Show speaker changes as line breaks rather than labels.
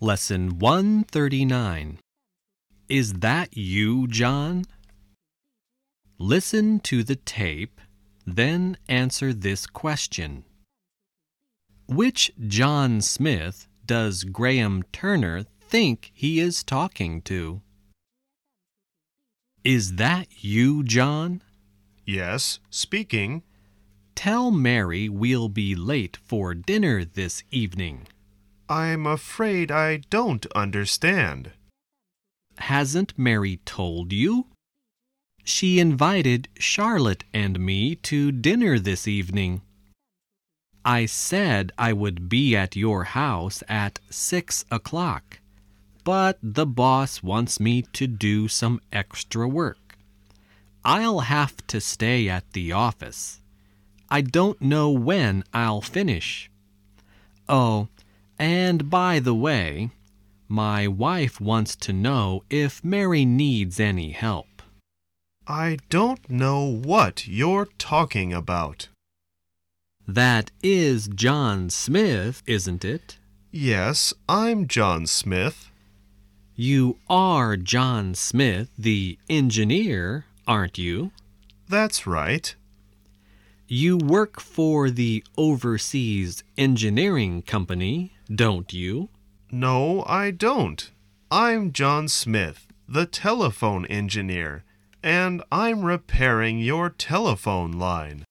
Lesson 139. Is that you, John? Listen to the tape, then answer this question. Which John Smith does Graham Turner think he is talking to? Is that you, John?
Yes, speaking.
Tell Mary we'll be late for dinner this evening.
I'm afraid I don't understand.
Hasn't Mary told you? She invited Charlotte and me to dinner this evening. I said I would be at your house at six o'clock, but the boss wants me to do some extra work. I'll have to stay at the office. I don't know when I'll finish. Oh, and by the way, my wife wants to know if Mary needs any help.
I don't know what you're talking about.
That is John Smith, isn't it?
Yes, I'm John Smith.
You are John Smith, the engineer, aren't you?
That's right.
You work for the Overseas Engineering Company, don't you?
No, I don't. I'm John Smith, the telephone engineer, and I'm repairing your telephone line.